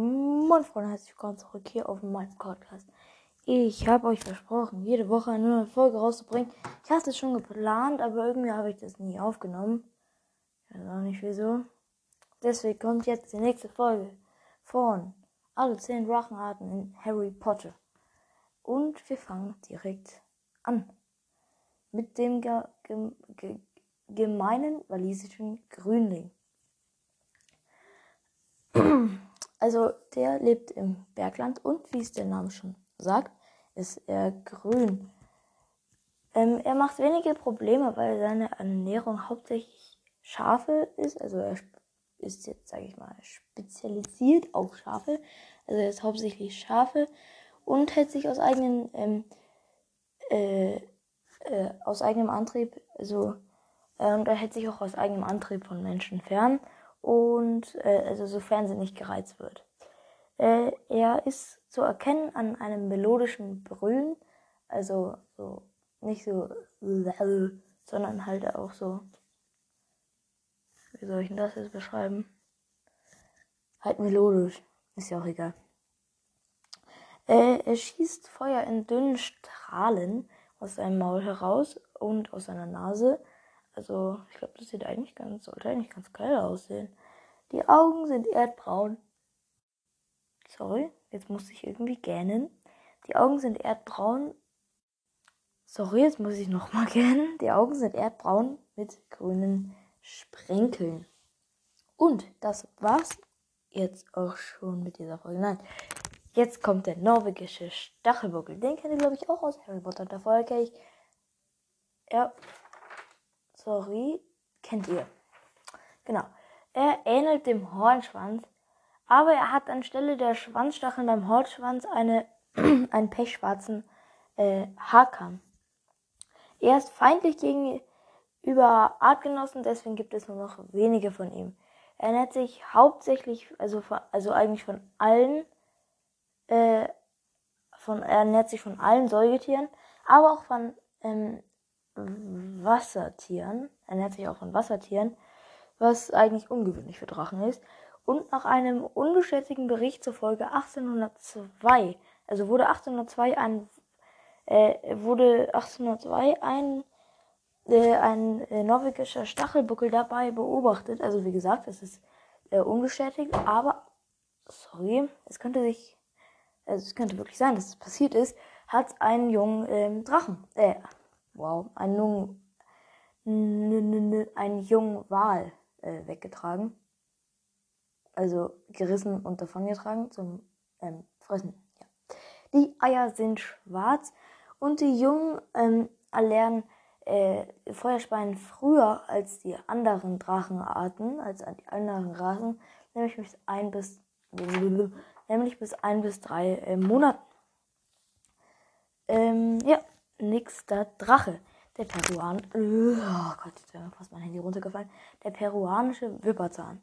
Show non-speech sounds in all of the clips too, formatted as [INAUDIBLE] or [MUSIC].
Moin Freunde, herzlich willkommen zurück hier auf meinem Podcast. Ich habe euch versprochen, jede Woche eine neue Folge rauszubringen. Ich hatte es schon geplant, aber irgendwie habe ich das nie aufgenommen. Ich weiß auch nicht wieso. Deswegen kommt jetzt die nächste Folge von Alle 10 Drachenarten in Harry Potter. Und wir fangen direkt an. Mit dem ge ge ge gemeinen walisischen Grünling. [CLEARS THROAT] Also der lebt im Bergland und wie es der Name schon sagt, ist er grün. Ähm, er macht wenige Probleme, weil seine Ernährung hauptsächlich Schafe ist. Also er ist jetzt, sage ich mal, spezialisiert auf Schafe. Also er ist hauptsächlich Schafe und hält sich aus eigenen ähm, äh, äh, aus eigenem Antrieb, also äh, und er hält sich auch aus eigenem Antrieb von Menschen fern und äh, also sofern sie nicht gereizt wird. Äh, er ist zu erkennen an einem melodischen Brüllen, also so nicht so, sondern halt auch so, wie soll ich denn das jetzt beschreiben? Halt melodisch, ist ja auch egal. Äh, er schießt Feuer in dünnen Strahlen aus seinem Maul heraus und aus seiner Nase. Also, ich glaube, das sieht eigentlich ganz, sollte eigentlich ganz geil aussehen. Die Augen sind erdbraun. Sorry, jetzt muss ich irgendwie gähnen. Die Augen sind erdbraun. Sorry, jetzt muss ich nochmal [LAUGHS] gähnen. Die Augen sind erdbraun mit grünen Sprenkeln. Und das war's jetzt auch schon mit dieser Folge. Nein, jetzt kommt der norwegische Stachelbuckel. Den kennt ihr, glaube ich, auch aus Harry Potter. Davor kenne ich. Ja, sorry, kennt ihr. Genau. Er ähnelt dem Hornschwanz, aber er hat anstelle der Schwanzstacheln beim Hornschwanz eine, [CLEARS THROAT] einen pechschwarzen äh, Haarkamm. Er ist feindlich gegenüber Artgenossen, deswegen gibt es nur noch wenige von ihm. Er ernährt sich hauptsächlich, also, von, also eigentlich von allen, äh, von, er ernährt sich von allen Säugetieren, aber auch von ähm, Wassertieren. Er ernährt sich auch von Wassertieren, was eigentlich ungewöhnlich für Drachen ist. Und nach einem unbestätigten Bericht zufolge 1802, also wurde 1802 ein, äh, wurde 1802 ein, äh, ein äh, norwegischer Stachelbuckel dabei beobachtet. Also wie gesagt, das ist äh, unbestätigt, aber sorry, es könnte sich, also es könnte wirklich sein, dass es passiert ist, hat einen jungen ähm, Drachen, äh, wow, einen jungen, einen jungen Wal äh, weggetragen. Also gerissen und davongetragen zum ähm, Fressen. Ja. Die Eier sind schwarz und die Jungen ähm, erlernen äh, Feuerspeien früher als die anderen Drachenarten, als die anderen Rasen, nämlich bis ein bis nämlich bis ein bis drei äh, Monaten. Ähm, ja, nächster Drache. Der Peruan. Oh Gott, jetzt wäre fast mein Handy runtergefallen. Der peruanische Wipperzahn.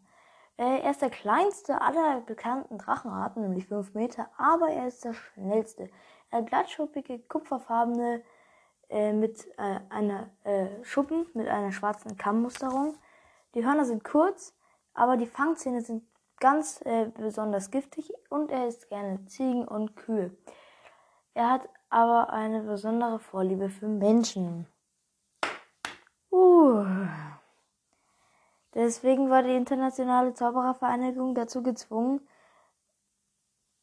Äh, er ist der kleinste aller bekannten Drachenarten, nämlich 5 Meter, aber er ist der schnellste. Er hat glattschuppige, kupferfarbene, äh, mit äh, einer äh, Schuppen mit einer schwarzen Kammmusterung. Die Hörner sind kurz, aber die Fangzähne sind ganz äh, besonders giftig und er isst gerne Ziegen und Kühe. Er hat aber eine besondere Vorliebe für Menschen. Uh. Deswegen war die internationale Zauberervereinigung dazu gezwungen,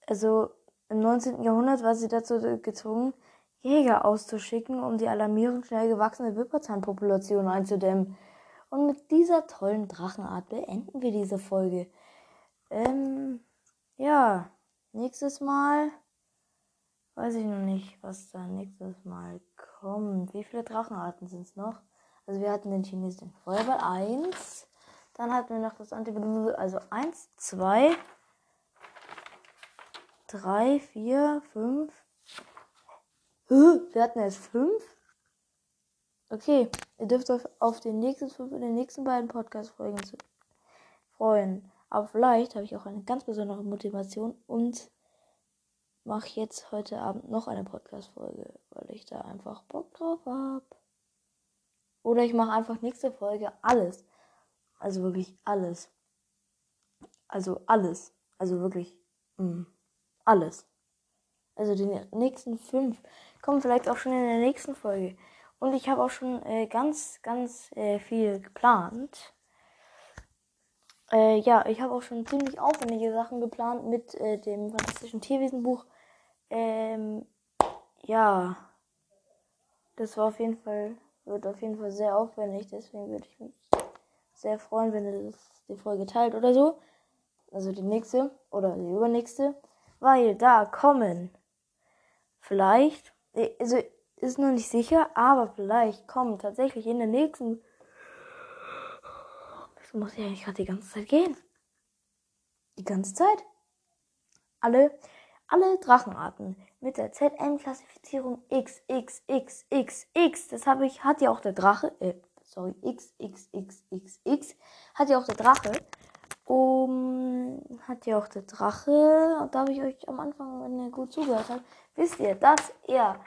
also im 19. Jahrhundert war sie dazu gezwungen, Jäger auszuschicken, um die alarmierend schnell gewachsene Wipperzahnpopulation einzudämmen. Und mit dieser tollen Drachenart beenden wir diese Folge. Ähm, ja, nächstes Mal weiß ich noch nicht, was da nächstes Mal kommt. Wie viele Drachenarten sind es noch? Also wir hatten den chinesischen Feuerball 1. Dann hatten wir noch das Antivenom, also 1, 2, 3, 4, 5. Wir hatten erst 5. Okay, ihr dürft euch auf den nächsten den nächsten beiden Podcast-Folgen freuen. Aber vielleicht habe ich auch eine ganz besondere Motivation und mache jetzt heute Abend noch eine Podcast-Folge, weil ich da einfach Bock drauf habe. Oder ich mache einfach nächste Folge alles. Also wirklich alles. Also alles. Also wirklich Mh, alles. Also die nächsten fünf kommen vielleicht auch schon in der nächsten Folge. Und ich habe auch schon äh, ganz, ganz äh, viel geplant. Äh, ja, ich habe auch schon ziemlich aufwendige Sachen geplant mit äh, dem fantastischen Tierwesenbuch. Ähm, ja, das war auf jeden Fall, wird auf jeden Fall sehr aufwendig. Deswegen würde ich mich sehr freuen, wenn ihr das, die Folge teilt oder so. Also die nächste oder die übernächste. Weil da kommen vielleicht, also ist noch nicht sicher, aber vielleicht kommen tatsächlich in der nächsten. Das muss ja eigentlich gerade die ganze Zeit gehen. Die ganze Zeit. Alle, alle Drachenarten mit der ZM-Klassifizierung XXXXX. Das habe ich, hat ja auch der Drache, äh, sorry, XXXXX, hat ja auch der Drache. Um, hat ja auch der Drache. Und da habe ich euch am Anfang, wenn ihr gut zugehört habt, wisst ihr, dass er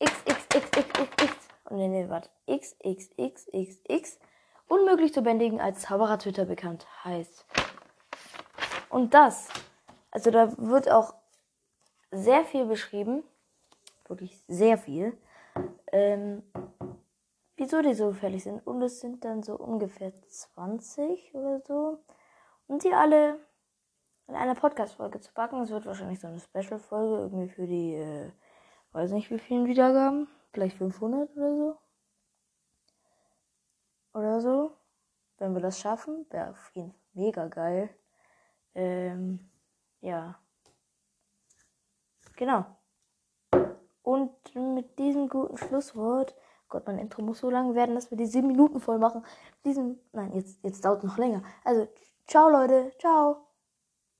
XXXXXX und nee, nee, warte, XXXXX unmöglich zu bändigen als Zauberer Twitter bekannt heißt. Und das, also da wird auch sehr viel beschrieben, wirklich sehr viel, ähm, wieso die so gefährlich sind. Und es sind dann so ungefähr 20 oder so. Und die alle in einer Podcast-Folge zu packen. Es wird wahrscheinlich so eine Special-Folge irgendwie für die äh, weiß nicht wie vielen Wiedergaben, vielleicht 500 oder so. Oder so. Wenn wir das schaffen, wäre auf jeden Fall mega geil. Ähm, ja. Genau. Und mit diesem guten Schlusswort, Gott, mein Intro muss so lang werden, dass wir die 7 Minuten voll machen. Diesen, nein, jetzt, jetzt dauert es noch länger. Also, ciao Leute, ciao.